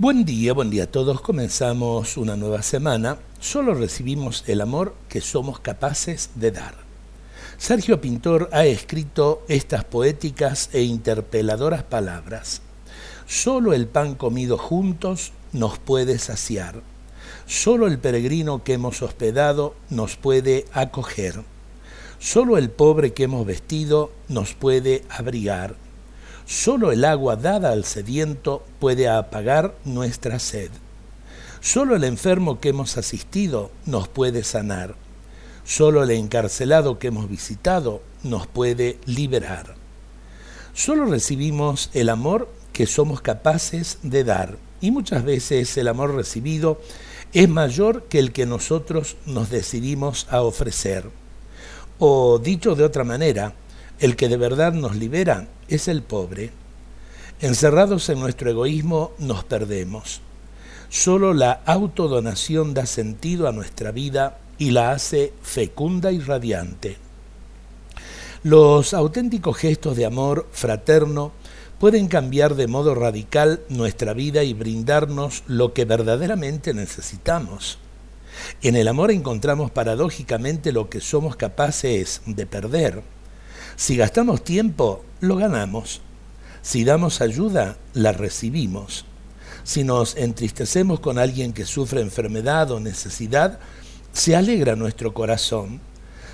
Buen día, buen día a todos. Comenzamos una nueva semana. Solo recibimos el amor que somos capaces de dar. Sergio Pintor ha escrito estas poéticas e interpeladoras palabras. Solo el pan comido juntos nos puede saciar. Solo el peregrino que hemos hospedado nos puede acoger. Solo el pobre que hemos vestido nos puede abrigar Solo el agua dada al sediento puede apagar nuestra sed. Solo el enfermo que hemos asistido nos puede sanar. Solo el encarcelado que hemos visitado nos puede liberar. Solo recibimos el amor que somos capaces de dar. Y muchas veces el amor recibido es mayor que el que nosotros nos decidimos a ofrecer. O dicho de otra manera, el que de verdad nos libera es el pobre. Encerrados en nuestro egoísmo nos perdemos. Solo la autodonación da sentido a nuestra vida y la hace fecunda y radiante. Los auténticos gestos de amor fraterno pueden cambiar de modo radical nuestra vida y brindarnos lo que verdaderamente necesitamos. En el amor encontramos paradójicamente lo que somos capaces de perder si gastamos tiempo, lo ganamos. Si damos ayuda, la recibimos. Si nos entristecemos con alguien que sufre enfermedad o necesidad, se alegra nuestro corazón.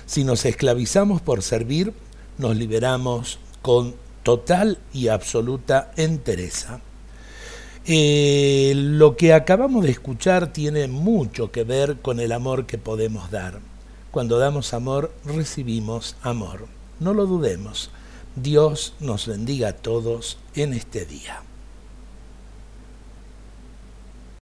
Si nos esclavizamos por servir, nos liberamos con total y absoluta entereza. Eh, lo que acabamos de escuchar tiene mucho que ver con el amor que podemos dar. Cuando damos amor, recibimos amor. No lo dudemos. Dios nos bendiga a todos en este día.